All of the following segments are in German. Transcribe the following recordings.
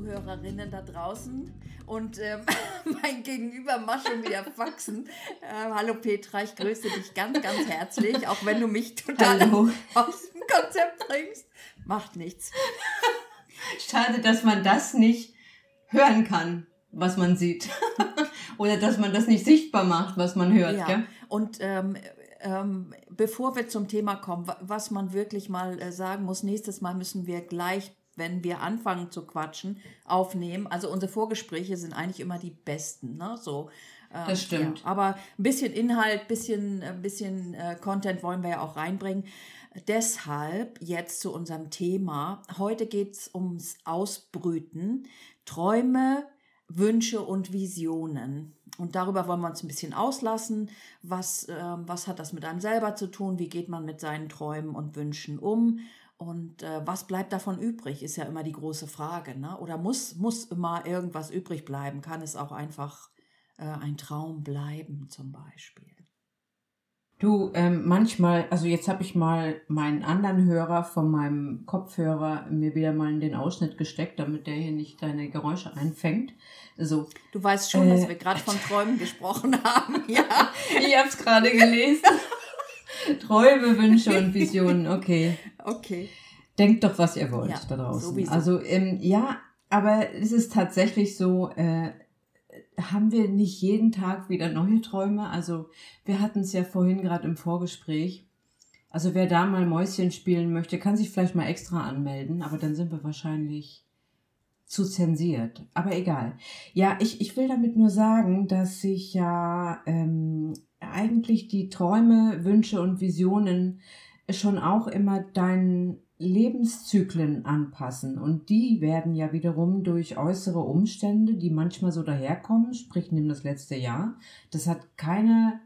Zuhörerinnen da draußen und ähm, mein Gegenüber macht schon wieder Faxen. Ähm, hallo Petra, ich grüße dich ganz, ganz herzlich, auch wenn du mich total Hallo. aus dem Konzept bringst. Macht nichts. Schade, dass man das nicht hören kann, was man sieht. Oder dass man das nicht sichtbar macht, was man hört. Ja, Gell? und ähm, ähm, bevor wir zum Thema kommen, wa- was man wirklich mal äh, sagen muss, nächstes Mal müssen wir gleich, wenn wir anfangen zu quatschen, aufnehmen. Also unsere Vorgespräche sind eigentlich immer die besten, ne? So. ähm, Das stimmt. Ja. Aber ein bisschen Inhalt, bisschen, ein bisschen äh, Content wollen wir ja auch reinbringen. Deshalb jetzt zu unserem Thema. Heute geht es ums Ausbrüten. Träume, Wünsche und Visionen. Und darüber wollen wir uns ein bisschen auslassen. Was, ähm, was hat das mit einem selber zu tun? Wie geht man mit seinen Träumen und Wünschen um? Und äh, was bleibt davon übrig, ist ja immer die große Frage. Ne? Oder muss, muss immer irgendwas übrig bleiben? Kann es auch einfach äh, ein Traum bleiben, zum Beispiel? Du, ähm, manchmal, also jetzt habe ich mal meinen anderen Hörer von meinem Kopfhörer mir wieder mal in den Ausschnitt gesteckt, damit der hier nicht deine Geräusche einfängt. So, Du weißt schon, dass Äh, wir gerade von Träumen gesprochen haben, ja. ich habe es gerade gelesen. Träume, Wünsche und Visionen, okay. Okay. Denkt doch, was ihr wollt Ja, da draußen. sowieso. Also ähm, ja, aber es ist tatsächlich so, äh, haben wir nicht jeden Tag wieder neue Träume? Also wir hatten es ja vorhin gerade im Vorgespräch. Also wer da mal Mäuschen spielen möchte, kann sich vielleicht mal extra anmelden, aber dann sind wir wahrscheinlich zu zensiert. Aber egal. Ja, ich, ich will damit nur sagen, dass sich ja ähm, eigentlich die Träume, Wünsche und Visionen schon auch immer deinen Lebenszyklen anpassen. Und die werden ja wiederum durch äußere Umstände, die manchmal so daherkommen, sprich nimm das letzte Jahr, das hat keiner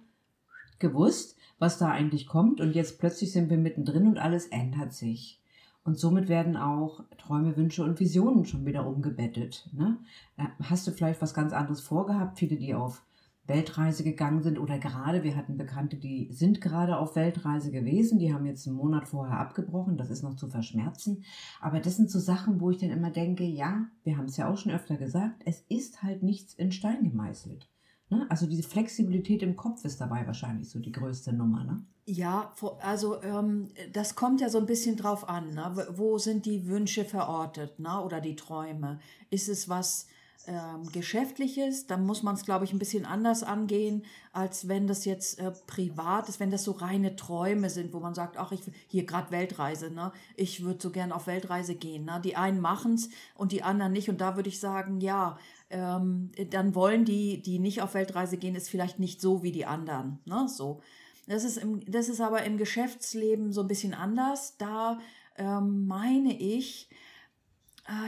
gewusst, was da eigentlich kommt. Und jetzt plötzlich sind wir mittendrin und alles ändert sich. Und somit werden auch Träume, Wünsche und Visionen schon wieder umgebettet. Ne? Äh, Hast du vielleicht was ganz anderes vorgehabt? Viele, die auf Weltreise gegangen sind oder gerade, wir hatten Bekannte, die sind gerade auf Weltreise gewesen, die haben jetzt einen Monat vorher abgebrochen, das ist noch zu verschmerzen. Aber das sind so Sachen, wo ich dann immer denke, ja, wir haben es ja auch schon öfter gesagt, es ist halt nichts in Stein gemeißelt. Ne? Also diese Flexibilität im Kopf ist dabei wahrscheinlich so die größte Nummer. Ne? Ja, also ähm, das kommt ja so ein bisschen drauf an. Ne? Wo- Wo sind die Wünsche verortet ne? oder die Träume? Ist es was ähm, Geschäftliches? Dann muss man es, glaube ich, ein bisschen anders angehen, als wenn das jetzt äh, privat ist, wenn das so reine Träume sind, wo man sagt, ach, ich hier gerade Weltreise, ne? ich würde so gern auf Weltreise gehen. Ne? Die einen machen es und die anderen nicht. Und da würde ich sagen, ja, ähm, dann wollen die, die nicht auf Weltreise gehen, ist vielleicht nicht so wie die anderen. Ne? So. Das ist, im, das ist aber im Geschäftsleben so ein bisschen anders. Da ähm, meine ich,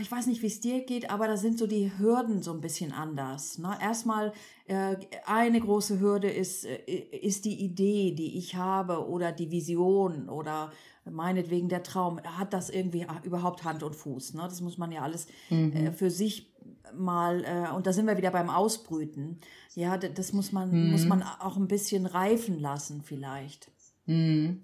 ich weiß nicht, wie es dir geht, aber da sind so die Hürden so ein bisschen anders. Ne? Erstmal, äh, eine große Hürde ist, äh, ist die Idee, die ich habe oder die Vision oder meinetwegen der Traum. Hat das irgendwie ah, überhaupt Hand und Fuß? Ne? Das muss man ja alles äh, für sich mal, äh, und da sind wir wieder beim Ausbrüten. Ja, das muss man, muss man auch ein bisschen reifen lassen vielleicht. Mhm.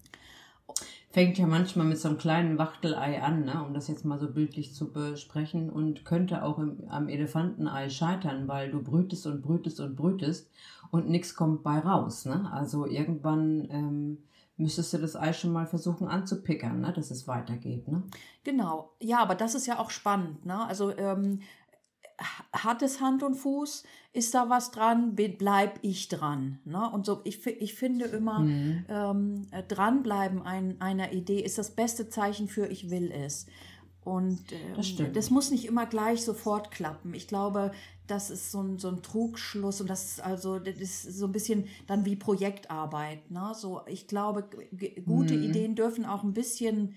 Fängt ja manchmal mit so einem kleinen Wachtelei an, ne? um das jetzt mal so bildlich zu besprechen und könnte auch im, am Elefantenei scheitern, weil du brütest und brütest und brütest und nichts kommt bei raus. Ne? Also irgendwann ähm, müsstest du das Ei schon mal versuchen anzupickern, ne? dass es weitergeht. Ne? Genau, ja, aber das ist ja auch spannend. Ne? Also ähm, hat es Hand und Fuß? Ist da was dran? Bleib ich dran? Ne? Und so, ich, ich finde immer, Mhm. ähm, äh, dranbleiben ein, einer Idee ist das beste Zeichen für ich will es. Und ähm, Das das muss nicht immer gleich sofort klappen. Ich glaube, das ist so ein, so ein Trugschluss und das ist also das ist so ein bisschen dann wie Projektarbeit. Ne? So, ich glaube, gute Mhm. Ideen dürfen auch ein bisschen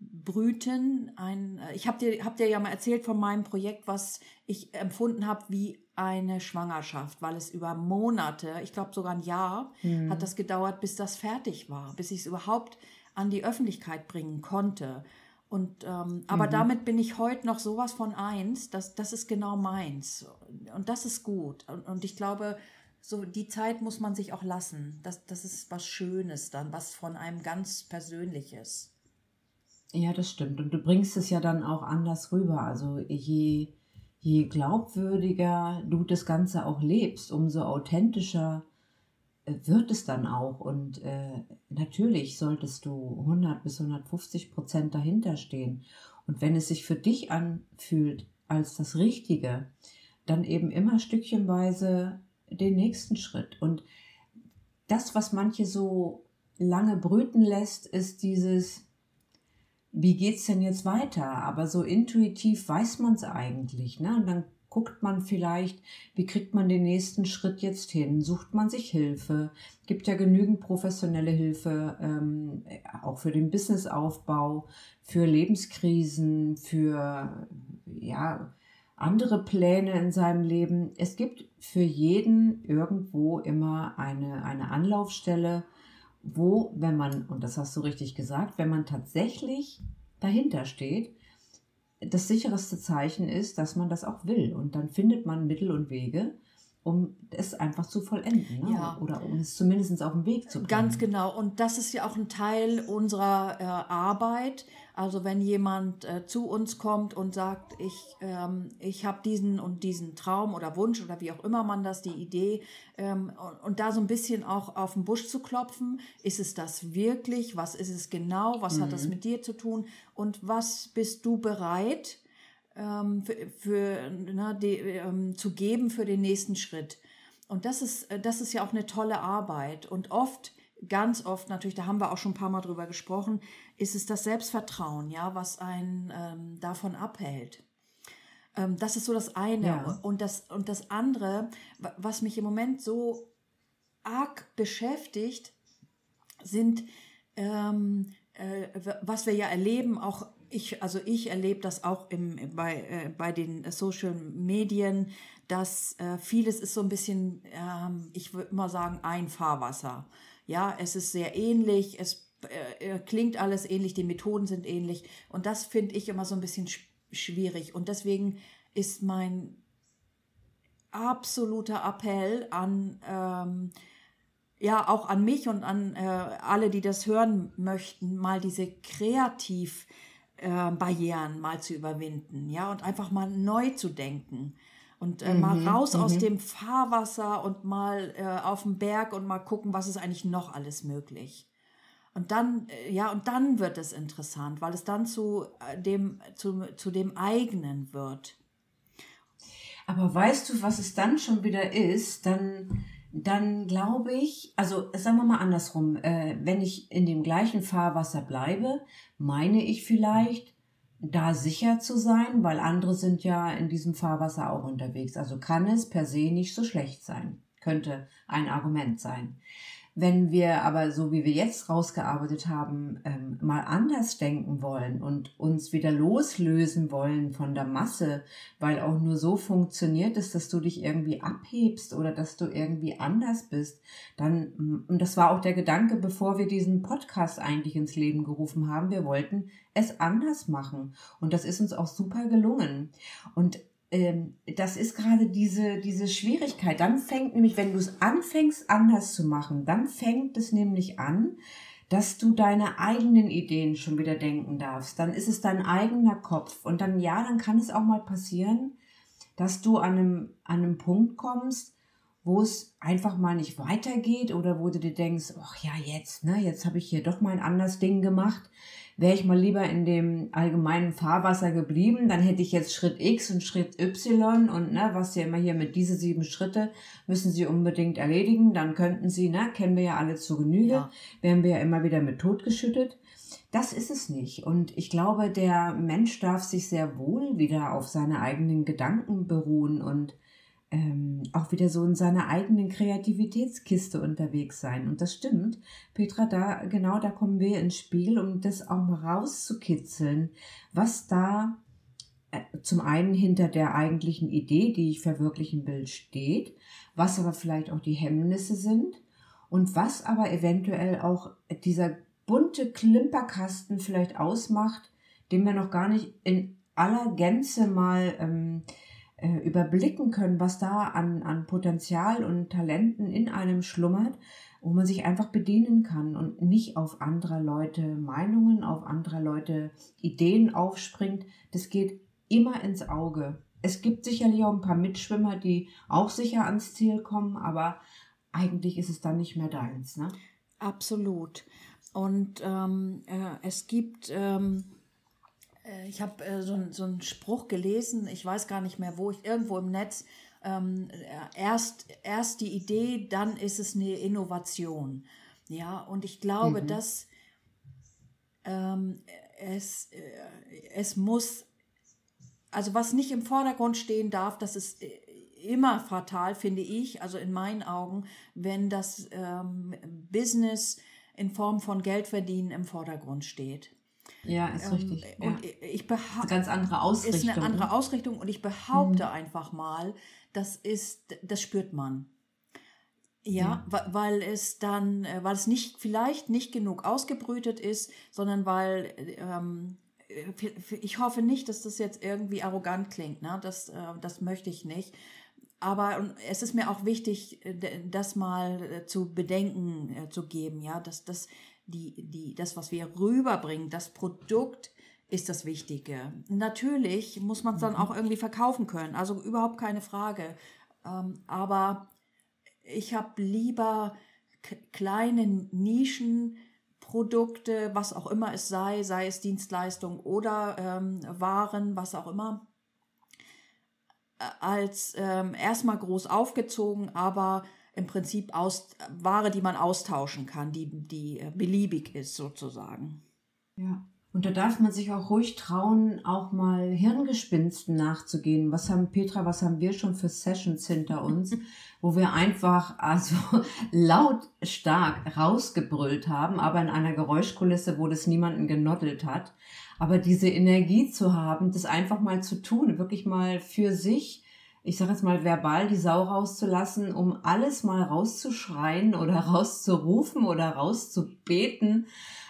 Brüten. Ein, äh, ich habe dir, hab dir ja mal erzählt von meinem Projekt, was ich empfunden habe wie eine Schwangerschaft, weil es über Monate, ich glaube sogar ein Jahr, mhm. hat das gedauert, bis das fertig war, bis ich es überhaupt an die Öffentlichkeit bringen konnte. Und ähm, aber mhm. damit bin ich heute noch sowas von eins, das, das ist genau meins. Und das ist gut. Und, und ich glaube, so die Zeit muss man sich auch lassen. Das, das ist was Schönes dann, was von einem ganz Persönliches. Ja, das stimmt. Und du bringst es ja dann auch anders rüber. Also je, je glaubwürdiger du das Ganze auch lebst, umso authentischer äh, wird es dann auch. Und äh, natürlich solltest du 100 bis 150 Prozent dahinter stehen. Und wenn es sich für dich anfühlt als das Richtige, dann eben immer stückchenweise den nächsten Schritt. Und das, was manche so lange brüten lässt, ist dieses, wie geht's denn jetzt weiter? Aber so intuitiv weiß man es eigentlich. Ne? Und dann guckt man vielleicht, wie kriegt man den nächsten Schritt jetzt hin? Sucht man sich Hilfe? Gibt ja genügend professionelle Hilfe, ähm, auch für den Businessaufbau, für Lebenskrisen, für ja, andere Pläne in seinem Leben. Es gibt für jeden irgendwo immer eine, eine Anlaufstelle, wo, wenn man, und das hast du richtig gesagt, wenn man tatsächlich dahinter steht, das sicherste Zeichen ist, dass man das auch will. Und dann findet man Mittel und Wege, um es einfach zu vollenden ne? ja. oder um es zumindest auf den Weg zu bringen. Ganz genau. Und das ist ja auch ein Teil unserer äh, Arbeit. Also wenn jemand äh, zu uns kommt und sagt, ich, ähm, ich habe diesen und diesen Traum oder Wunsch oder wie auch immer man das, die Idee, ähm, und, und, da so ein bisschen auch auf den Busch zu klopfen, ist es das wirklich? Was ist es genau? Was mhm. hat das mhm. mit dir zu tun? Und was bist du bereit? Ähm, für, für ne, die, ähm, zu geben für den nächsten Schritt. Und das ist, äh, das ist ja auch eine tolle Arbeit. Und oft, ganz oft natürlich, da haben wir auch schon ein paar Mal drüber gesprochen, ist es das Selbstvertrauen, ja, was einen ähm, davon abhält. Ähm, das ist so das eine. Ja. Und, das, und das andere, was mich im Moment so arg beschäftigt, sind, ähm, äh, was wir ja erleben, auch ich, also ich erlebe das auch im, bei, äh, bei den Social Medien, dass äh, vieles ist so ein bisschen, ähm, ich würde immer sagen, ein Fahrwasser. Ja, es ist sehr ähnlich, es äh, äh klingt alles ähnlich, die Methoden sind ähnlich und das finde ich immer so ein bisschen sch schwierig und deswegen ist mein absoluter Appell an ähm, ja auch an mich und an äh, alle, die das hören möchten, mal diese kreativ äh, Barrieren mal zu überwinden, ja, und einfach mal neu zu denken und äh, mhm, mal raus aus mhm. dem Fahrwasser und mal äh, auf den Berg und mal gucken, was ist eigentlich noch alles möglich. Und dann, äh, ja, und dann wird es interessant, weil es dann zu äh, dem, zu, zu dem eigenen wird. Aber weißt du, was es dann schon wieder ist? Dann dann glaube ich, also sagen wir mal andersrum, äh, wenn ich in dem gleichen Fahrwasser bleibe, meine ich vielleicht, da sicher zu sein, weil andere sind ja in diesem Fahrwasser auch unterwegs. Also kann es per se nicht so schlecht sein. Könnte ein Argument sein. Wenn wir aber, so wie wir jetzt rausgearbeitet haben, ähm, mal anders denken wollen und uns wieder loslösen wollen von der Masse, weil auch nur so funktioniert es, dass du dich irgendwie abhebst oder dass du irgendwie anders bist, dann, und das war auch der Gedanke, bevor wir diesen Podcast eigentlich ins Leben gerufen haben, wir wollten es anders machen. Und das ist uns auch super gelungen. Und das ist gerade diese, diese Schwierigkeit. Dann fängt nämlich, wenn du es anfängst anders zu machen, dann fängt es nämlich an, dass du deine eigenen Ideen schon wieder denken darfst. Dann ist es dein eigener Kopf. Und dann, ja, dann kann es auch mal passieren, dass du an einem, an einem Punkt kommst, wo es einfach mal nicht weitergeht oder wo du dir denkst, ach ja, jetzt, ne, jetzt habe ich hier doch mal ein anderes Ding gemacht wäre ich mal lieber in dem allgemeinen Fahrwasser geblieben, dann hätte ich jetzt Schritt X und Schritt Y und ne, was ja immer hier mit diese sieben Schritte müssen Sie unbedingt erledigen, dann könnten Sie, ne, kennen wir ja alle zu Genüge, ja. wären wir ja immer wieder mit totgeschüttet. Das ist es nicht. Und ich glaube, der Mensch darf sich sehr wohl wieder auf seine eigenen Gedanken beruhen und ähm, auch wieder so in seiner eigenen Kreativitätskiste unterwegs sein. Und das stimmt, Petra, da genau da kommen wir ins Spiel, um das auch mal rauszukitzeln, was da äh, zum einen hinter der eigentlichen Idee, die ich verwirklichen will, steht, was aber vielleicht auch die Hemmnisse sind und was aber eventuell auch dieser bunte Klimperkasten vielleicht ausmacht, den wir noch gar nicht in aller Gänze mal ähm, äh, überblicken können, was da an, an Potenzial und Talenten in einem schlummert, wo man sich einfach bedienen kann und nicht auf anderer Leute Meinungen, auf anderer Leute Ideen aufspringt. Das geht immer ins Auge. Es gibt sicherlich auch ein paar Mitschwimmer, die auch sicher ans Ziel kommen, aber eigentlich ist es dann nicht mehr deins. Ne? Absolut. Und ähm, äh, es gibt, ähm, äh, ich habe äh, so, so einen Spruch gelesen, ich weiß gar nicht mehr wo, ich irgendwo im Netz, ähm, äh, erst, erst die Idee, dann ist es eine Innovation. Ja, und ich glaube, mhm. dass ähm, es, äh, es muss also was nicht im Vordergrund stehen darf, das ist äh, immer fatal, finde ich, also in meinen Augen, wenn das ähm, Business in Form von Geldverdienen im Vordergrund steht. Ja, ist ähm, richtig. Und ja. ich behaupte, ganz andere Ausrichtung. Ist eine andere ne? Ausrichtung und ich behaupte mhm. einfach mal, das ist, das spürt man. Ja, ja, weil es dann, äh, weil es nicht, vielleicht nicht genug ausgebrütet ist, sondern weil ähm, ich hoffe nicht, dass das jetzt irgendwie arrogant klingt, ne? das, äh, das möchte ich nicht. Aber es ist mir auch wichtig, äh, das mal äh, zu bedenken zu geben, ja, dass das, die, die, das, was wir rüberbringen, das Produkt ist das Wichtige. Natürlich muss man es dann mhm. auch irgendwie verkaufen können, also überhaupt keine Frage. Ähm, aber ich habe lieber kleine Nischen, Produkte, was auch immer es sei, sei es Dienstleistung oder ähm, Waren, was auch immer, äh, als ähm, erstmal groß aufgezogen, aber im Prinzip aus, Ware, die man austauschen kann, die, die äh, beliebig ist sozusagen. Ja. Und da darf man sich auch ruhig trauen, auch mal Hirngespinsten nachzugehen. Was haben Petra, was haben wir schon für Sessions hinter uns, wo wir einfach also lautstark rausgebrüllt haben, aber in einer Geräuschkulisse, wo das niemanden genoddelt hat. Aber diese Energie zu haben, das einfach mal zu tun, wirklich mal für sich, ich sage jetzt mal verbal die Sau rauszulassen, um alles mal rauszuschreien oder rauszurufen oder rauszubeten,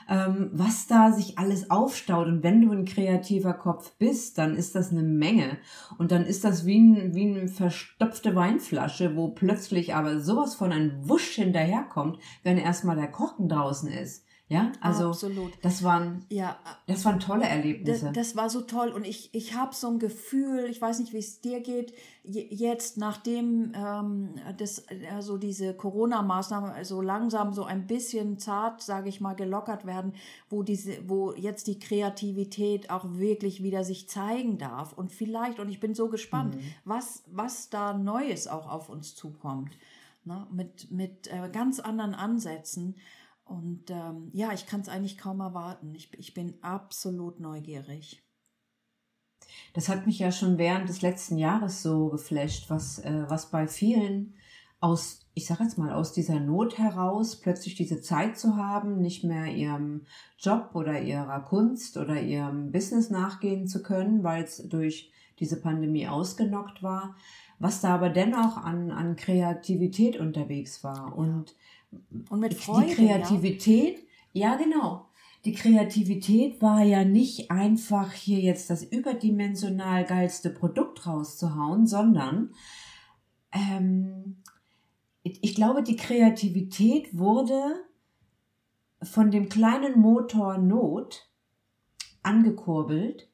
ähm, was da sich alles aufstaut. Und wenn du ein kreativer Kopf bist, dann ist das eine Menge. Und dann ist das wie, ein, wie eine verstopfte Weinflasche, wo plötzlich aber sowas von ein Wusch hinterherkommt, wenn erstmal der Korken draußen ist. Ja, also Absolut. das waren ja, das waren tolle Erlebnisse. Das, das war so toll und ich, ich habe so ein Gefühl, ich weiß nicht, wie es dir geht, jetzt nachdem ähm, das also diese Corona-Maßnahmen so langsam so ein bisschen zart, sage ich mal, gelockert werden, wo diese, wo jetzt die Kreativität auch wirklich wieder sich zeigen darf und vielleicht und ich bin so gespannt, mhm. was was da Neues auch auf uns zukommt, ne? mit mit äh, ganz anderen Ansätzen. Und ähm, ja, ich kann es eigentlich kaum erwarten. Ich, ich bin absolut neugierig. Das hat mich ja schon während des letzten Jahres so geflasht, was, äh, was bei vielen aus, ich sage jetzt mal, aus dieser Not heraus plötzlich diese Zeit zu haben, nicht mehr ihrem Job oder ihrer Kunst oder ihrem Business nachgehen zu können, weil es durch diese Pandemie ausgenockt war, was da aber dennoch an, an Kreativität unterwegs war. Und und mit Freude. Die Kreativität, ja, ja genau. Die Kreativität war ja nicht einfach hier jetzt das überdimensional geilste Produkt rauszuhauen, sondern ähm, ich glaube, die Kreativität wurde von dem kleinen Motor Not angekurbelt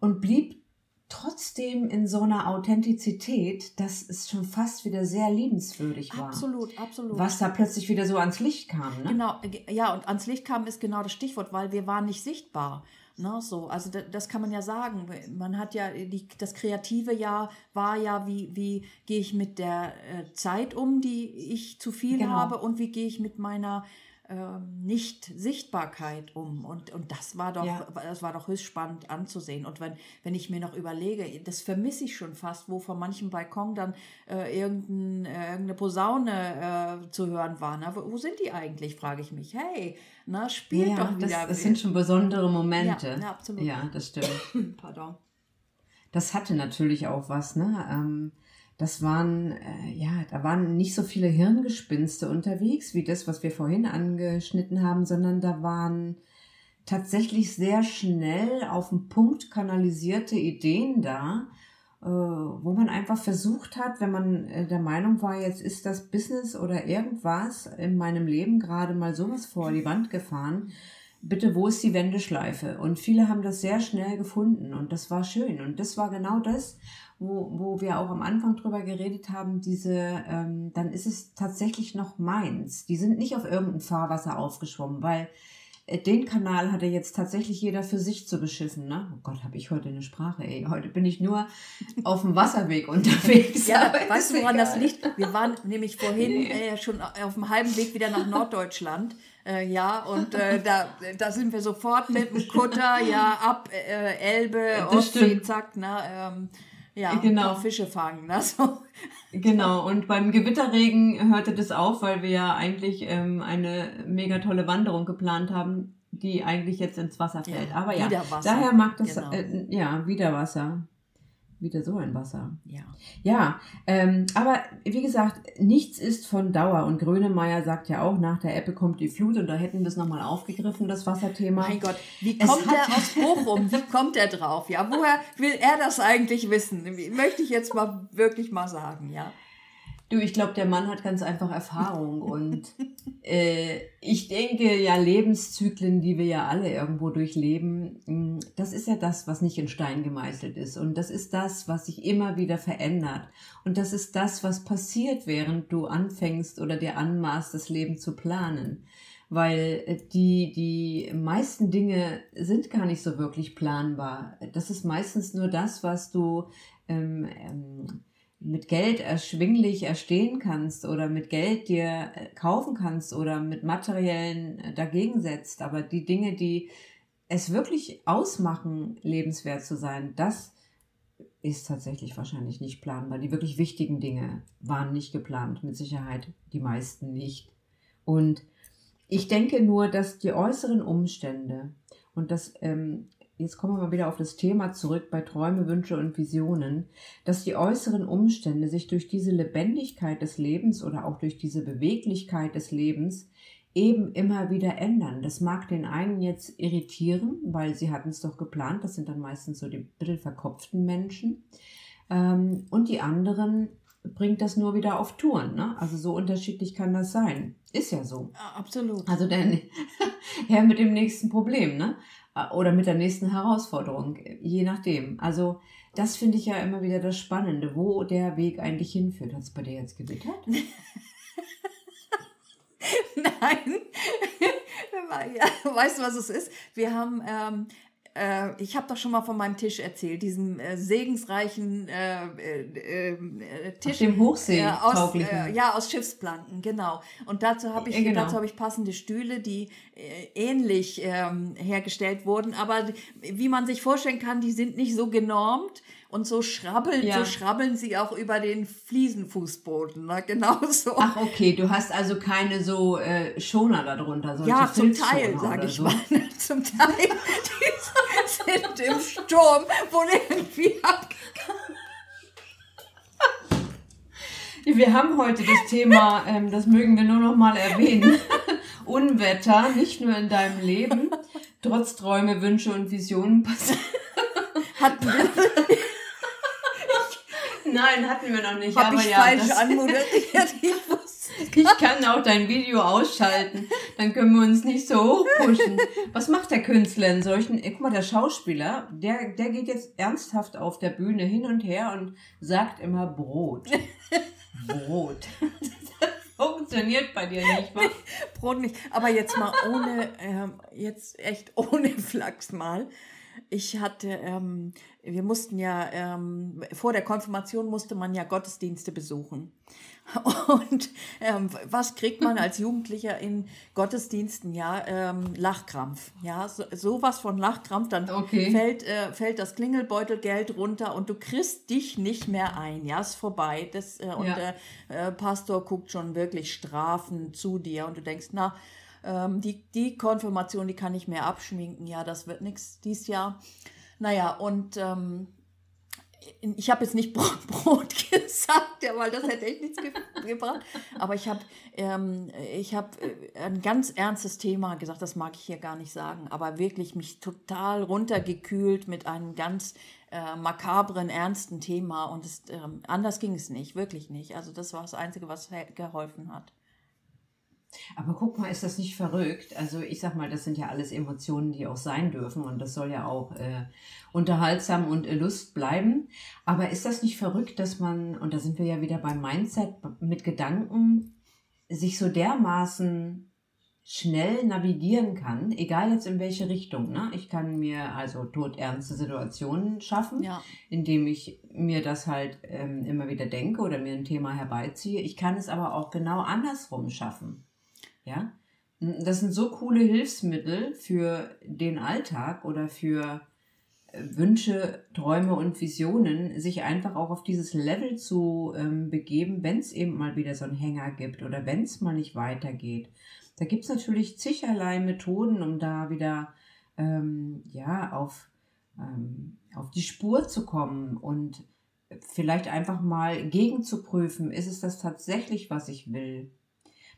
und blieb trotzdem in so einer Authentizität, dass es schon fast wieder sehr liebenswürdig war. Absolut, absolut. Was da plötzlich wieder so ans Licht kam. Ne? Genau, ja, und ans Licht kam ist genau das Stichwort, weil wir waren nicht sichtbar. Ne, so, also das, das kann man ja sagen. Man hat ja, die, das kreative Jahr war ja, wie, wie gehe ich mit der äh, Zeit um, die ich zu viel genau. habe und wie gehe ich mit meiner ähm, Nicht-Sichtbarkeit um. Und, und das war doch, Ja. das war doch höchst spannend anzusehen. Und wenn, wenn ich mir noch überlege, das vermisse ich schon fast, wo von manchem Balkon dann äh, irgendein, äh, irgendeine Posaune äh, zu hören war. Na, wo, wo sind die eigentlich, frage ich mich. Hey, na, spielt Ja, doch das, wieder. das sind schon besondere Momente. Ja, ja, absolut. Ja, das stimmt. Pardon. Das hatte natürlich auch was, ne? Ähm, das waren, äh, ja, da waren nicht so viele Hirngespinste unterwegs, wie das, was wir vorhin angeschnitten haben, sondern da waren tatsächlich sehr schnell auf den Punkt kanalisierte Ideen da, äh, wo man einfach versucht hat, wenn man äh, der Meinung war, jetzt ist das Business oder irgendwas in meinem Leben gerade mal sowas vor die Wand gefahren, bitte, wo ist die Wendeschleife? Und viele haben das sehr schnell gefunden und das war schön. Und das war genau das, wo, wo wir auch am Anfang drüber geredet haben, diese, ähm, dann ist es tatsächlich noch meins. Die sind nicht auf irgendein Fahrwasser aufgeschwommen, weil äh, den Kanal hatte jetzt tatsächlich jeder für sich zu beschiffen. Ne? Oh Gott, habe ich heute eine Sprache, ey. Heute bin ich nur auf dem Wasserweg unterwegs. Ja, weißt du, woran das liegt? Wir waren nämlich vorhin äh, schon auf dem halben Weg wieder nach Norddeutschland. Äh, ja, und äh, da, da sind wir sofort mit dem Kutter, ja, ab äh, Elbe, Ostsee, zack, ne, ähm, ja, Genau. und Fische fangen. Ne, so. Genau, und beim Gewitterregen hörte das auf, weil wir ja eigentlich ähm, eine mega tolle Wanderung geplant haben, die eigentlich jetzt ins Wasser fällt. Ja, Aber ja, daher mag das, Genau. äh, ja, wieder Wasser. Wieder so ein Wasser. Ja. Ja, ähm, aber wie gesagt, nichts ist von Dauer. Und Grönemeyer sagt ja auch, nach der Ebbe kommt die Flut. Und da hätten wir es nochmal aufgegriffen, das Wasserthema. Mein Gott, wie kommt er aus Bochum? Wie kommt er drauf? Ja, woher will er das eigentlich wissen? Möchte ich jetzt mal wirklich mal sagen, ja. Du, ich glaube, der Mann hat ganz einfach Erfahrung und äh, ich denke ja, Lebenszyklen, die wir ja alle irgendwo durchleben, mh, das ist ja das, was nicht in Stein gemeißelt ist und das ist das, was sich immer wieder verändert und das ist das, was passiert, während du anfängst oder dir anmaßt, das Leben zu planen. Weil äh, die, die meisten Dinge sind gar nicht so wirklich planbar. Das ist meistens nur das, was du ähm, ähm, mit Geld erschwinglich erstehen kannst oder mit Geld dir äh, kaufen kannst oder mit materiellen äh, dagegen setzt. Aber die Dinge, die es wirklich ausmachen, lebenswert zu sein, das ist tatsächlich wahrscheinlich nicht planbar. Die wirklich wichtigen Dinge waren nicht geplant, mit Sicherheit die meisten nicht. Und ich denke nur, dass die äußeren Umstände und das, ähm, jetzt kommen wir mal wieder auf das Thema zurück bei Träume, Wünsche und Visionen, dass die äußeren Umstände sich durch diese Lebendigkeit des Lebens oder auch durch diese Beweglichkeit des Lebens eben immer wieder ändern. Das mag den einen jetzt irritieren, weil sie hatten es doch geplant, das sind dann meistens so die bisschen verkopften Menschen. Ähm, und die anderen bringt das nur wieder auf Touren. Ne? Also so unterschiedlich kann das sein. Ist ja so. Ja, Absolut. Also der Herr mit dem nächsten Problem, ne? Oder mit der nächsten Herausforderung, je nachdem. Also das finde ich ja immer wieder das Spannende, wo der Weg eigentlich hinführt. Hat es bei dir jetzt gewittert? Nein. weißt du, was es ist? Wir haben, ähm, äh, ich habe doch schon mal von meinem Tisch erzählt, diesem äh, segensreichen äh, äh, äh, Tisch. Auf dem Hochsee aus, ja, aus Schiffsplanken, genau. Und dazu habe ich, genau. dazu habe ich passende Stühle, die äh, ähnlich ähm, hergestellt wurden, aber wie man sich vorstellen kann, die sind nicht so genormt. Und so schrabbeln, Ja. so schrabbeln sie auch über den Fliesenfußboden. Ne? Genau so. Ach okay, du hast also keine so äh, Schoner darunter. solche Ja, zum Teil, sag oder ich so. mal. Zum Teil. Die sind im Sturm wohl irgendwie ab. Wir haben heute das Thema, ähm, das mögen wir nur noch mal erwähnen, Unwetter, nicht nur in deinem Leben, trotz Träume, Wünsche und Visionen passieren. Hatten wir, Nein, hatten wir noch nicht. hab aber ich ja, falsch anmoderiert. Ich ich kann auch dein Video ausschalten. Dann können wir uns nicht so hochpushen. Was macht der Künstler in solchen? Ey, guck mal, der Schauspieler, der, der geht jetzt ernsthaft auf der Bühne hin und her und sagt immer Brot. Brot. Das funktioniert bei dir nicht, wa? Brot nicht. Aber jetzt mal ohne, ähm, jetzt echt ohne Flachs mal. ich hatte, ähm, wir mussten ja, ähm, vor der Konfirmation musste man ja Gottesdienste besuchen. Und ähm, was kriegt man als Jugendlicher in Gottesdiensten? Ja, ähm, Lachkrampf. Ja, so, sowas von Lachkrampf. Dann Okay. fällt, äh, fällt das Klingelbeutelgeld runter und du kriegst dich nicht mehr ein. Ja, ist vorbei. Das, äh, und Ja. der äh, Pastor guckt schon wirklich strafend zu dir und du denkst, na, ähm, die, die Konfirmation, die kann ich mir abschminken. Ja, das wird nichts dies Jahr. Naja, und ähm, ich habe jetzt nicht Brot, Brot gesagt, weil das hätte echt nichts ge gebracht. Aber ich habe ähm, hab, äh, ein ganz ernstes Thema gesagt, das mag ich hier gar nicht sagen, aber wirklich mich total runtergekühlt mit einem ganz äh, makabren, ernsten Thema. Und es, ähm, anders ging es nicht, wirklich nicht. Also das war das Einzige, was geholfen hat. Aber guck mal, ist das nicht verrückt? Also ich sag mal, das sind ja alles Emotionen, die auch sein dürfen und das soll ja auch äh, unterhaltsam und Lust bleiben. Aber ist das nicht verrückt, dass man, und da sind wir ja wieder beim Mindset, mit Gedanken sich so dermaßen schnell navigieren kann, egal jetzt in welche Richtung. Ne? Ich kann mir also todernste Situationen schaffen, Ja, indem ich mir das halt ähm, immer wieder denke oder mir ein Thema herbeiziehe. Ich kann es aber auch genau andersrum schaffen. Ja, das sind so coole Hilfsmittel für den Alltag oder für äh, Wünsche, Träume und Visionen, sich einfach auch auf dieses Level zu ähm, begeben, wenn es eben mal wieder so einen Hänger gibt oder wenn es mal nicht weitergeht. Da gibt es natürlich ziggerlei Methoden, um da wieder ähm, ja, auf, ähm, auf die Spur zu kommen und vielleicht einfach mal gegenzuprüfen, ist es das tatsächlich, was ich will?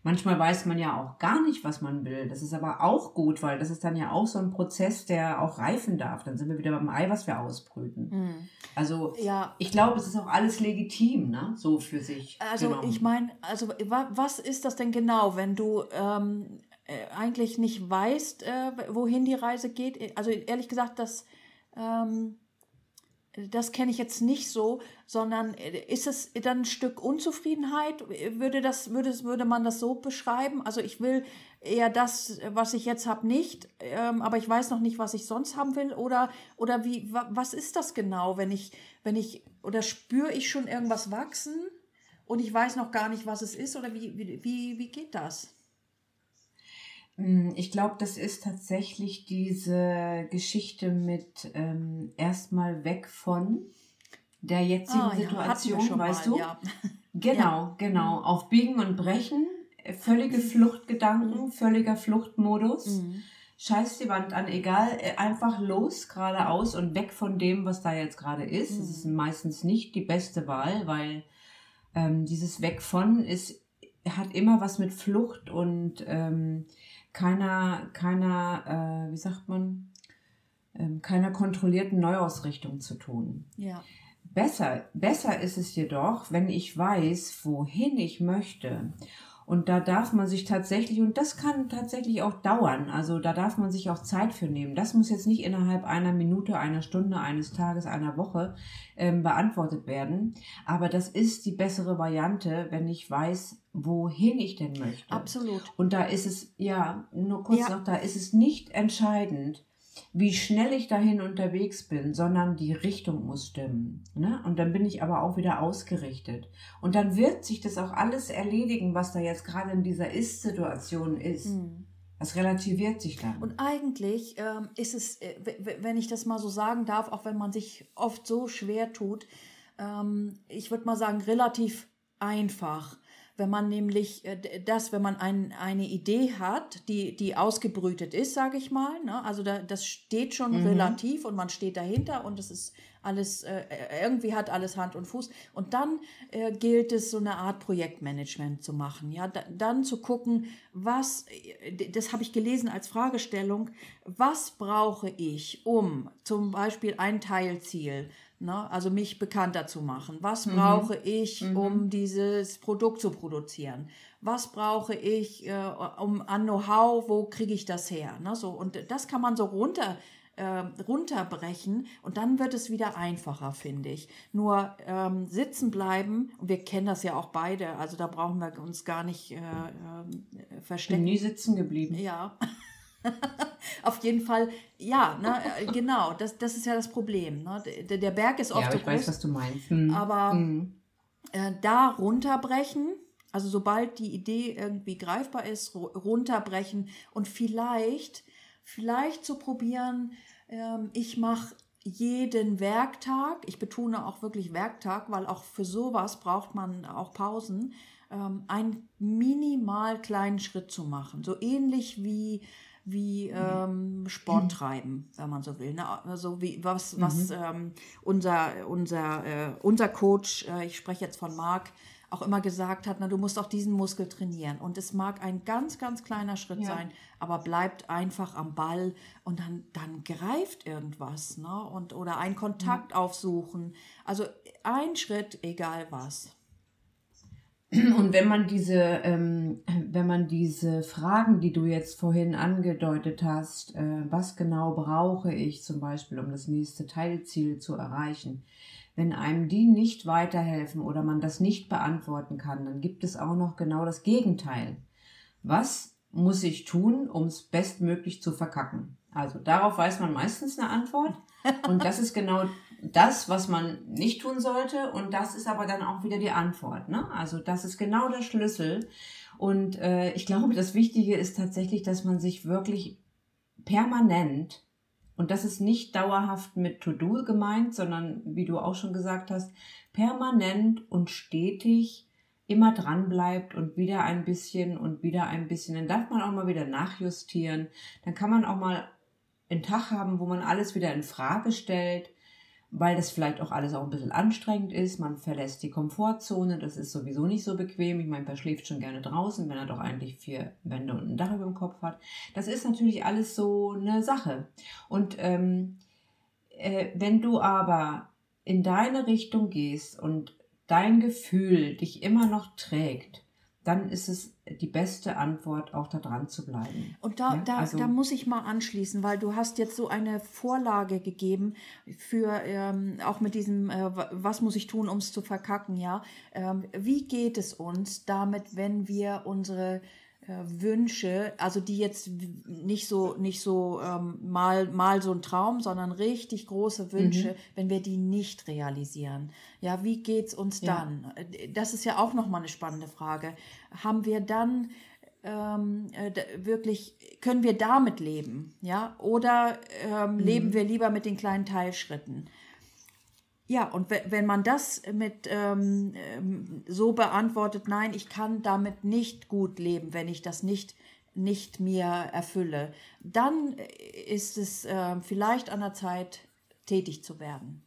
Manchmal weiß man ja auch gar nicht, was man will. Das ist aber auch gut, weil das ist dann ja auch so ein Prozess, der auch reifen darf. Dann sind wir wieder beim Ei, was wir ausbrüten. Hm. Also ja ich glaube, es ist auch alles legitim, ne? So für sich. Also genommen. ich meine, also wa was ist das denn genau, wenn du ähm, äh, eigentlich nicht weißt, äh, wohin die Reise geht? Also ehrlich gesagt, das, ähm, das kenne ich jetzt nicht so, sondern äh, ist es dann ein Stück Unzufriedenheit? Würde, das, würde, würde man das so beschreiben? Also ich will eher das, was ich jetzt habe, nicht, ähm, aber ich weiß noch nicht, was ich sonst haben will. Oder, oder wie, wa, was ist das genau, wenn ich, wenn ich, oder spüre ich schon irgendwas wachsen? und ich weiß noch gar nicht, was es ist oder wie, wie, wie geht das? Mm, Ich glaube, das ist tatsächlich diese Geschichte mit ähm, erstmal weg von der jetzigen Ah, ja, Situation, schon weißt mal, du? Ja. Genau, genau. Auf Biegen und Brechen, äh, völlige Fluchtgedanken, völliger Fluchtmodus. Mhm. Scheiß die Wand an, egal, äh, einfach los, geradeaus und weg von dem, was da jetzt gerade ist. Mhm. Das ist meistens nicht die beste Wahl, weil ähm, dieses Weg von ist, hat immer was mit Flucht und ähm, keiner, keiner, äh, wie sagt man, ähm, keiner kontrollierten Neuausrichtung zu tun. ja. Besser, besser ist es jedoch, wenn ich weiß, wohin ich möchte. Und da darf man sich tatsächlich, und das kann tatsächlich auch dauern, also da darf man sich auch Zeit für nehmen. Das muss jetzt nicht innerhalb einer Minute, einer Stunde, eines Tages, einer Woche ähm, beantwortet werden. Aber das ist die bessere Variante, wenn ich weiß, wohin ich denn möchte. Absolut. Und da ist es, ja, nur kurz Ja. noch, da ist es nicht entscheidend, wie schnell ich dahin unterwegs bin, sondern die Richtung muss stimmen. Ne? Und dann bin ich aber auch wieder ausgerichtet. Und dann wird sich das auch alles erledigen, was da jetzt gerade in dieser Ist-Situation ist. Mhm. Das relativiert sich dann. Und eigentlich ähm, ist es, äh, wenn ich das mal so sagen darf, auch wenn man sich oft so schwer tut, ähm, ich würde mal sagen, relativ einfach. Wenn man nämlich äh, das, wenn man ein, eine Idee hat, die, die ausgebrütet ist, sage ich mal, ne? also da, das steht schon Mhm. relativ und man steht dahinter und es ist alles, äh, irgendwie hat alles Hand und Fuß. Und dann äh, gilt es, so eine Art Projektmanagement zu machen. Ja, da, dann zu gucken, was, äh, das habe ich gelesen als Fragestellung, was brauche ich, um zum Beispiel ein Teilziel, ne, also mich bekannter zu machen? Was brauche ich, um dieses Produkt zu produzieren? Was brauche ich äh, um an Know-how? Wo kriege ich das her? Ne, so, und das kann man so runter äh, runterbrechen und dann wird es wieder einfacher, finde ich. Nur ähm, sitzen bleiben, und wir kennen das ja auch beide, also da brauchen wir uns gar nicht äh, äh, Ich bin verstecken. nie sitzen geblieben. Ja, Auf jeden Fall, ja, ne, äh, genau, das, das ist ja das Problem. Ne? Der, der Berg ist oft ja, so ich groß, weiß, was du meinst. Hm. aber Hm. äh, da runterbrechen, also sobald die Idee irgendwie greifbar ist, ru- runterbrechen und vielleicht, vielleicht zu probieren, ähm, ich mache jeden Werktag, ich betone auch wirklich Werktag, weil auch für sowas braucht man auch Pausen, ähm, einen minimal kleinen Schritt zu machen. So ähnlich wie wie ähm, Sport treiben, wenn man so will. Ne? Also wie was, was ähm, unser, unser, äh, unser Coach, äh, ich spreche jetzt von Marc, auch immer gesagt hat, na, du musst auch diesen Muskel trainieren. Und es mag ein ganz, ganz kleiner Schritt Ja. sein, aber bleibt einfach am Ball und dann, dann greift irgendwas. Ne? Und, oder einen Kontakt aufsuchen. Also ein Schritt, egal was. Und wenn man diese, ähm, wenn man diese Fragen, die du jetzt vorhin angedeutet hast, äh, was genau brauche ich zum Beispiel, um das nächste Teilziel zu erreichen, wenn einem die nicht weiterhelfen oder man das nicht beantworten kann, dann gibt es auch noch genau das Gegenteil. Was muss ich tun, um es bestmöglich zu verkacken? Also darauf weiß man meistens eine Antwort und das ist genau das, was man nicht tun sollte und das ist aber dann auch wieder die Antwort. Ne? Also das ist genau der Schlüssel und äh, ich glaube, das Wichtige ist tatsächlich, dass man sich wirklich permanent und das ist nicht dauerhaft mit To-Do gemeint, sondern wie du auch schon gesagt hast, permanent und stetig immer dran bleibt und wieder ein bisschen und wieder ein bisschen. Dann darf man auch mal wieder nachjustieren. Dann kann man auch mal einen Tag haben, wo man alles wieder in Frage stellt, weil das vielleicht auch alles auch ein bisschen anstrengend ist. Man verlässt die Komfortzone, das ist sowieso nicht so bequem. Ich meine, wer schläft schon gerne draußen, wenn er doch eigentlich vier Wände und ein Dach über dem Kopf hat. Das ist natürlich alles so eine Sache. Und ähm, äh, wenn du aber in deine Richtung gehst und dein Gefühl dich immer noch trägt, dann ist es die beste Antwort, auch da dran zu bleiben. Und da, Ja, da, also- da muss ich mal anschließen, weil du hast jetzt so eine Vorlage gegeben für ähm, auch mit diesem, äh, wa- was muss ich tun, um es zu verkacken, ja. Ähm, wie geht es uns damit, wenn wir unsere Wünsche, also die jetzt nicht so, nicht so ähm, mal, mal so ein Traum, sondern richtig große Wünsche, wenn wir die nicht realisieren. Ja, wie geht's uns Ja. dann? Äh, Das ist ja auch nochmal eine spannende Frage. Haben wir dann ähm, äh, wirklich, können wir damit leben, ja? Oder ähm, leben wir lieber mit den kleinen Teilschritten? Ja, und we- wenn man das mit ähm, ähm, so beantwortet, nein, ich kann damit nicht gut leben, wenn ich das nicht, nicht mir erfülle, dann ist es äh, vielleicht an der Zeit, tätig zu werden.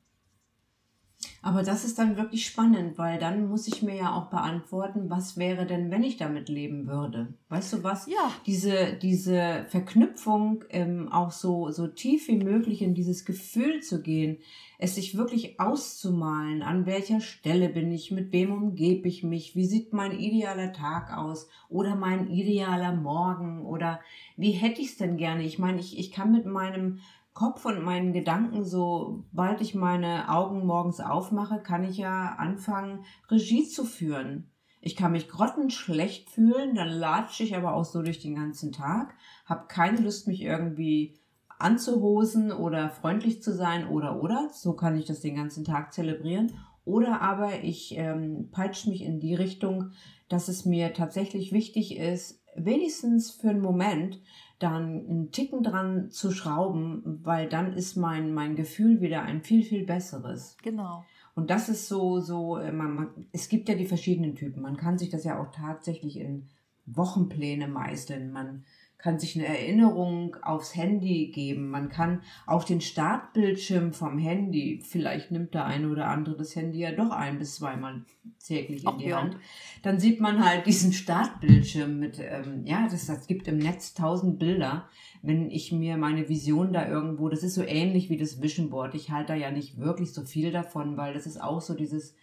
Aber das ist dann wirklich spannend, weil dann muss ich mir ja auch beantworten, was wäre denn, wenn ich damit leben würde? Weißt du was? Ja. Diese, diese Verknüpfung ähm, auch so, so tief wie möglich in dieses Gefühl zu gehen, es sich wirklich auszumalen, an welcher Stelle bin ich, mit wem umgebe ich mich, wie sieht mein idealer Tag aus oder mein idealer Morgen oder wie hätte ich es denn gerne? Ich meine, ich, ich kann mit meinem Kopf und meinen Gedanken, sobald ich meine Augen morgens aufmache, kann ich ja anfangen, Regie zu führen. Ich kann mich grottenschlecht fühlen, dann latsche ich aber auch so durch den ganzen Tag, habe keine Lust, mich irgendwie anzuhosen oder freundlich zu sein oder oder. So kann ich das den ganzen Tag zelebrieren. Oder aber ich ähm, peitsche mich in die Richtung, dass es mir tatsächlich wichtig ist, wenigstens für einen Moment dann einen Ticken dran zu schrauben, weil dann ist mein, mein Gefühl wieder ein viel, viel besseres. Genau. Und das ist so, so, äh, man, man, es gibt ja die verschiedenen Typen. Man kann sich das ja auch tatsächlich in Wochenpläne meißeln. Man kann sich eine Erinnerung aufs Handy geben. Man kann auch den Startbildschirm vom Handy, vielleicht nimmt der eine oder andere das Handy ja doch ein bis zweimal täglich in die ja. Hand. Dann sieht man halt diesen Startbildschirm mit, ähm, ja, das, das gibt im Netz tausend Bilder. Wenn ich mir meine Vision da irgendwo, das ist so ähnlich wie das Vision Board. Ich halte da ja nicht wirklich so viel davon, weil das ist auch so dieses,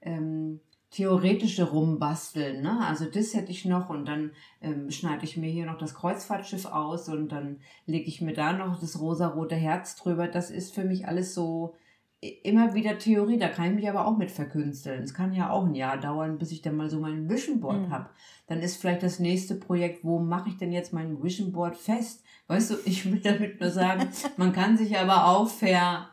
ähm, theoretische rumbasteln. Ne? Also das hätte ich noch und dann ähm, schneide ich mir hier noch das Kreuzfahrtschiff aus und dann lege ich mir da noch das rosarote Herz drüber. Das ist für mich alles so, immer wieder Theorie, da kann ich mich aber auch mit verkünsteln. Es kann ja auch ein Jahr dauern, bis ich dann mal so mein Vision Board Mhm. habe. Dann ist vielleicht das nächste Projekt, wo mache ich denn jetzt mein Vision Board fest? Weißt du, ich will damit nur sagen, man kann sich aber auch ver,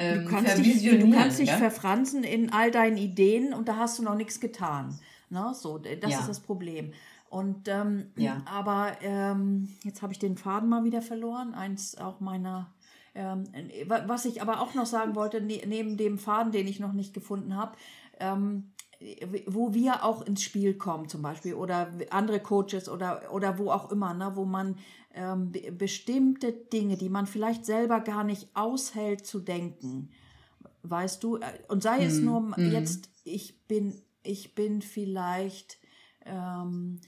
ähm, Du kannst, dich, du kannst dich gell? verfransen in all deinen Ideen und da hast du noch nichts getan. Ne? So, das Ja. ist das Problem. Und ähm, Ja. aber ähm, jetzt habe ich den Faden mal wieder verloren. Eins auch meiner ähm, wa- was ich aber auch noch sagen wollte, ne, neben dem Faden, den ich noch nicht gefunden habe, ähm, wo wir auch ins Spiel kommen zum Beispiel oder andere Coaches oder, oder wo auch immer, ne, wo man ähm, be- bestimmte Dinge, die man vielleicht selber gar nicht aushält zu denken, weißt du, äh, und sei es nur jetzt, ich bin, ich bin vielleicht ähm,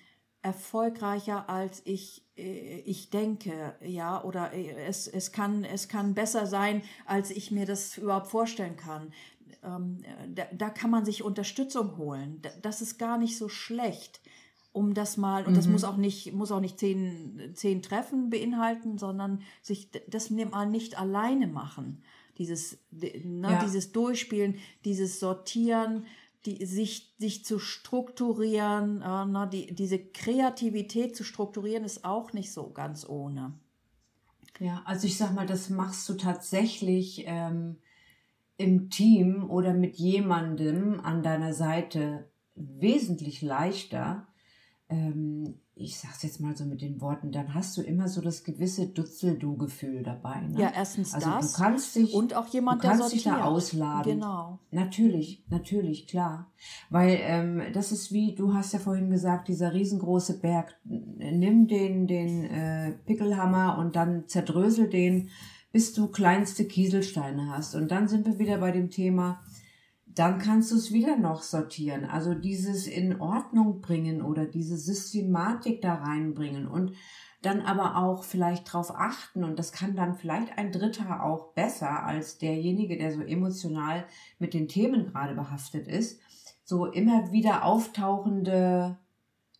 erfolgreicher als ich, äh, ich denke, ja, oder äh, es, es, kann, es kann besser sein, als ich mir das überhaupt vorstellen kann. Ähm, da, da kann man sich Unterstützung holen. Da- Das ist gar nicht so schlecht, um das mal, und das muss auch nicht, muss auch nicht zehn, zehn Treffen beinhalten, sondern sich das mal nicht alleine machen. Dieses, ne, Ja. dieses Durchspielen, dieses Sortieren, die, sich, sich zu strukturieren, äh, ne, die, diese Kreativität zu strukturieren, ist auch nicht so ganz ohne. Ja, also ich sag mal, das machst du tatsächlich ähm, im Team oder mit jemandem an deiner Seite wesentlich leichter. Ähm, ich sag's jetzt mal so mit den Worten, dann hast du immer so das gewisse Dutzel-Du-Gefühl dabei. Ne? Ja, erstens also das du kannst dich und auch jemand, du kannst der dich sortiert. da ausladen. Genau. Natürlich, natürlich, klar. Weil ähm, das ist wie, du hast ja vorhin gesagt, dieser riesengroße Berg. Nimm den, den äh, Pickelhammer und dann zerdrösel den, bis du kleinste Kieselsteine hast. Und dann sind wir wieder bei dem Thema, dann kannst du es wieder noch sortieren. Also dieses in Ordnung bringen oder diese Systematik da reinbringen und dann aber auch vielleicht drauf achten und das kann dann vielleicht ein Dritter auch besser als derjenige, der so emotional mit den Themen gerade behaftet ist, so immer wieder auftauchende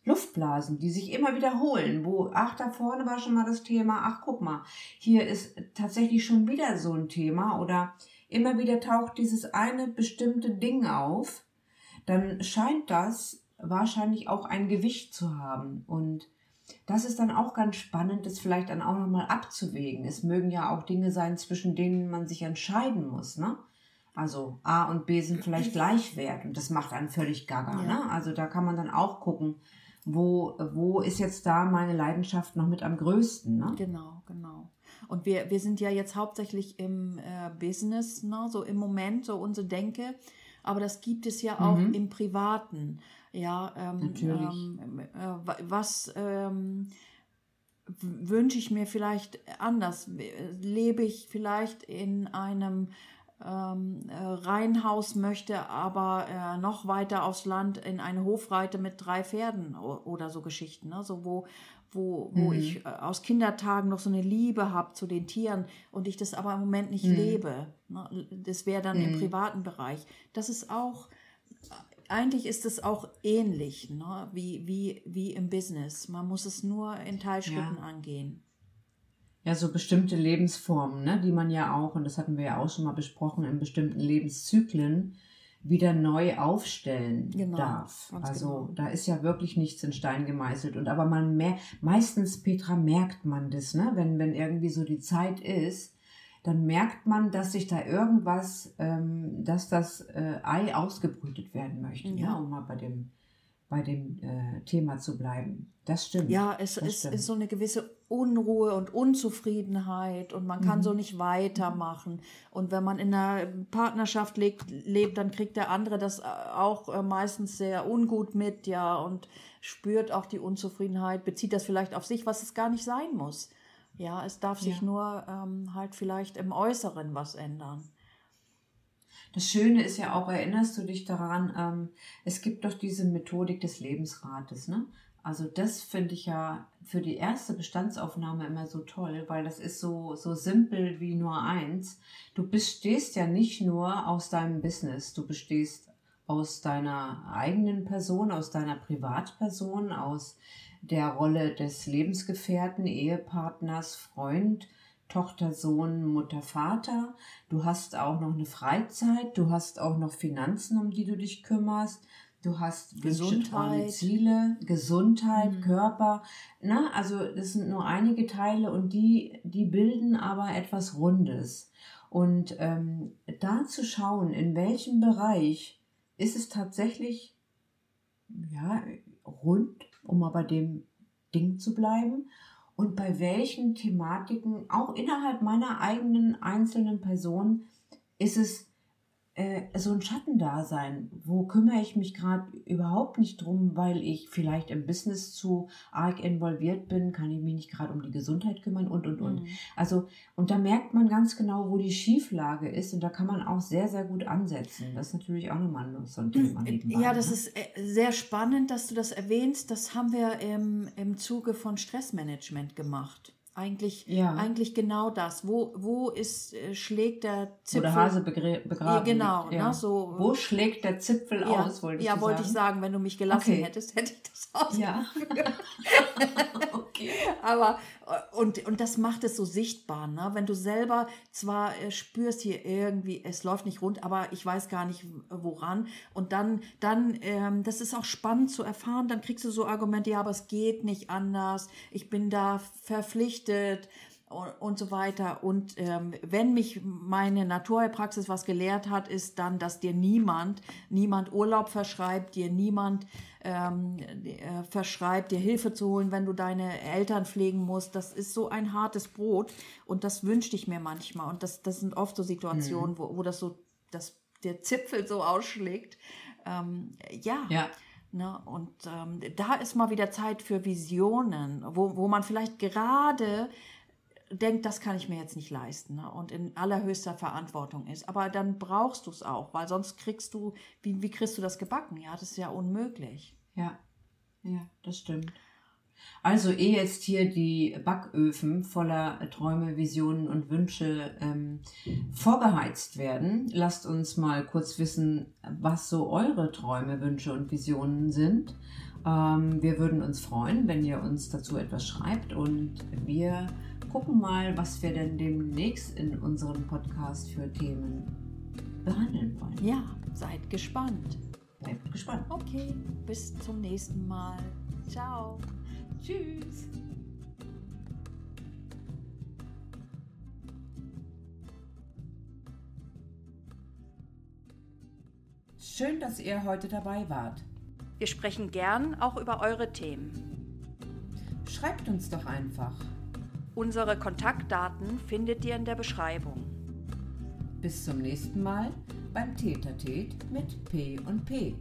Luftblasen, die sich immer wiederholen, wo, ach, da vorne war schon mal das Thema, ach, guck mal, hier ist tatsächlich schon wieder so ein Thema oder immer wieder taucht dieses eine bestimmte Ding auf, dann scheint das wahrscheinlich auch ein Gewicht zu haben. Und das ist dann auch ganz spannend, das vielleicht dann auch nochmal abzuwägen. Es mögen ja auch Dinge sein, zwischen denen man sich entscheiden muss, ne? Also A und B sind vielleicht gleichwert und das macht einen völlig gaga, Ja. ne? Also da kann man dann auch gucken, wo, wo ist jetzt da meine Leidenschaft noch mit am größten, ne? Genau, genau. Und wir, wir sind ja jetzt hauptsächlich im äh, Business, ne, so im Moment, so unsere Denke. Aber das gibt es ja auch Mhm. im Privaten. Ja, ähm, Natürlich. Ähm, äh, wa- was ähm, wünsche ich mir vielleicht anders? Lebe ich vielleicht in einem ähm, äh, Reihenhaus, möchte aber äh, noch weiter aufs Land in eine Hofreite mit drei Pferden oder so Geschichten, ne? so wo, wo, wo Mhm. ich äh, aus Kindertagen noch so eine Liebe habe zu den Tieren und ich das aber im Moment nicht Mhm. lebe. Ne? Das wäre dann im Mhm. privaten Bereich. Das ist auch, eigentlich ist es auch ähnlich ne? wie, wie, wie im Business. Man muss es nur in Teilschritten Ja. angehen. Ja, so bestimmte Lebensformen, ne, die man ja auch, und das hatten wir ja auch schon mal besprochen, in bestimmten Lebenszyklen wieder neu aufstellen Genau, darf. ganz Also genau. da ist ja wirklich nichts in Stein gemeißelt. Und aber man mer meistens, Petra, merkt man das, ne? Wenn, wenn irgendwie so die Zeit ist, dann merkt man, dass sich da irgendwas, ähm, dass das äh, Ei ausgebrütet werden möchte, Ja. ne? um mal bei dem, bei dem äh, Thema zu bleiben. Das stimmt. Ja, es ist, stimmt. ist so eine gewisse Unruhe und Unzufriedenheit und man kann Mhm. so nicht weitermachen. Und wenn man in einer Partnerschaft lebt, lebt, dann kriegt der andere das äh, auch äh, meistens sehr ungut mit, ja, und spürt auch die Unzufriedenheit, bezieht das vielleicht auf sich, was es gar nicht sein muss. Ja, es darf sich Ja. nur ähm, halt vielleicht im Äußeren was ändern. Das Schöne ist ja auch, erinnerst du dich daran, ähm, es gibt doch diese Methodik des Lebensrates, ne? Also das finde ich ja für die erste Bestandsaufnahme immer so toll, weil das ist so, so simpel wie nur eins. Du bestehst ja nicht nur aus deinem Business, du bestehst aus deiner eigenen Person, aus deiner Privatperson, aus der Rolle des Lebensgefährten, Ehepartners, Freund. Tochter, Sohn, Mutter, Vater. Du hast auch noch eine Freizeit. Du hast auch noch Finanzen, um die du dich kümmerst. Du hast Gesundheit, Ziele, Gesundheit, mhm. Körper. Na, also das sind nur einige Teile und die, die bilden aber etwas Rundes. Und ähm, da zu schauen, in welchem Bereich ist es tatsächlich ja, rund, um aber bei dem Ding zu bleiben und bei welchen Thematiken, auch innerhalb meiner eigenen einzelnen Person, ist es äh, so ein Schattendasein. Wo kümmere ich mich gerade überhaupt nicht drum, weil ich vielleicht im Business zu arg involviert bin, kann ich mich nicht gerade um die Gesundheit kümmern und und und. Mhm. Also, und da merkt man ganz genau, wo die Schieflage ist und da kann man auch sehr, sehr gut ansetzen. Das ist natürlich auch nochmal so ein Thema. Hm, nebenbei, ja, das ne? ist äh, sehr spannend, dass du das erwähnst. Das haben wir im, im Zuge von Stressmanagement gemacht. Eigentlich, ja. eigentlich genau das. Wo, wo ist, äh, schlägt der Zipfel? Wo der Hase begraben Genau. Ja. Ne, so, wo schlägt der Zipfel ja, aus, wollte ich Ja, wollte ich sagen. Wenn du mich gelassen okay. hättest, hätte ich das ausgeführt. Ja. Aber, äh, und, und das macht es so sichtbar. Ne? Wenn du selber zwar äh, spürst hier irgendwie, es läuft nicht rund, aber ich weiß gar nicht woran. Und dann, dann ähm, das ist auch spannend zu erfahren, dann kriegst du so Argumente, ja, aber es geht nicht anders. Ich bin da verpflichtet und so weiter. Und ähm, wenn mich meine Naturheilpraxis was gelehrt hat, ist dann, dass dir niemand, niemand Urlaub verschreibt, dir niemand ähm, äh, verschreibt, dir Hilfe zu holen, wenn du deine Eltern pflegen musst. Das ist so ein hartes Brot und das wünschte ich mir manchmal. Und das, das sind oft so Situationen, mhm. wo, wo das so, dass der Zipfel so ausschlägt. Ähm, ja. ja. Ne? Und ähm, da ist mal wieder Zeit für Visionen, wo, wo man vielleicht gerade denkt, das kann ich mir jetzt nicht leisten ne? und in allerhöchster Verantwortung ist. Aber dann brauchst du es auch, weil sonst kriegst du, wie, wie kriegst du das gebacken? Ja, das ist ja unmöglich. Ja, ja, das stimmt. Also ehe jetzt hier die Backöfen voller Träume, Visionen und Wünsche ähm, vorgeheizt werden, lasst uns mal kurz wissen, was so eure Träume, Wünsche und Visionen sind. Ähm, wir würden uns freuen, wenn ihr uns dazu etwas schreibt und wir gucken mal, was wir denn demnächst in unserem Podcast für Themen behandeln wollen. Ja, seid gespannt. Bleibt gespannt. Okay, bis zum nächsten Mal. Ciao. Tschüss. Schön, dass ihr heute dabei wart. Wir sprechen gern auch über eure Themen. Schreibt uns doch einfach. Unsere Kontaktdaten findet ihr in der Beschreibung. Bis zum nächsten Mal beim Tätertät mit P und P.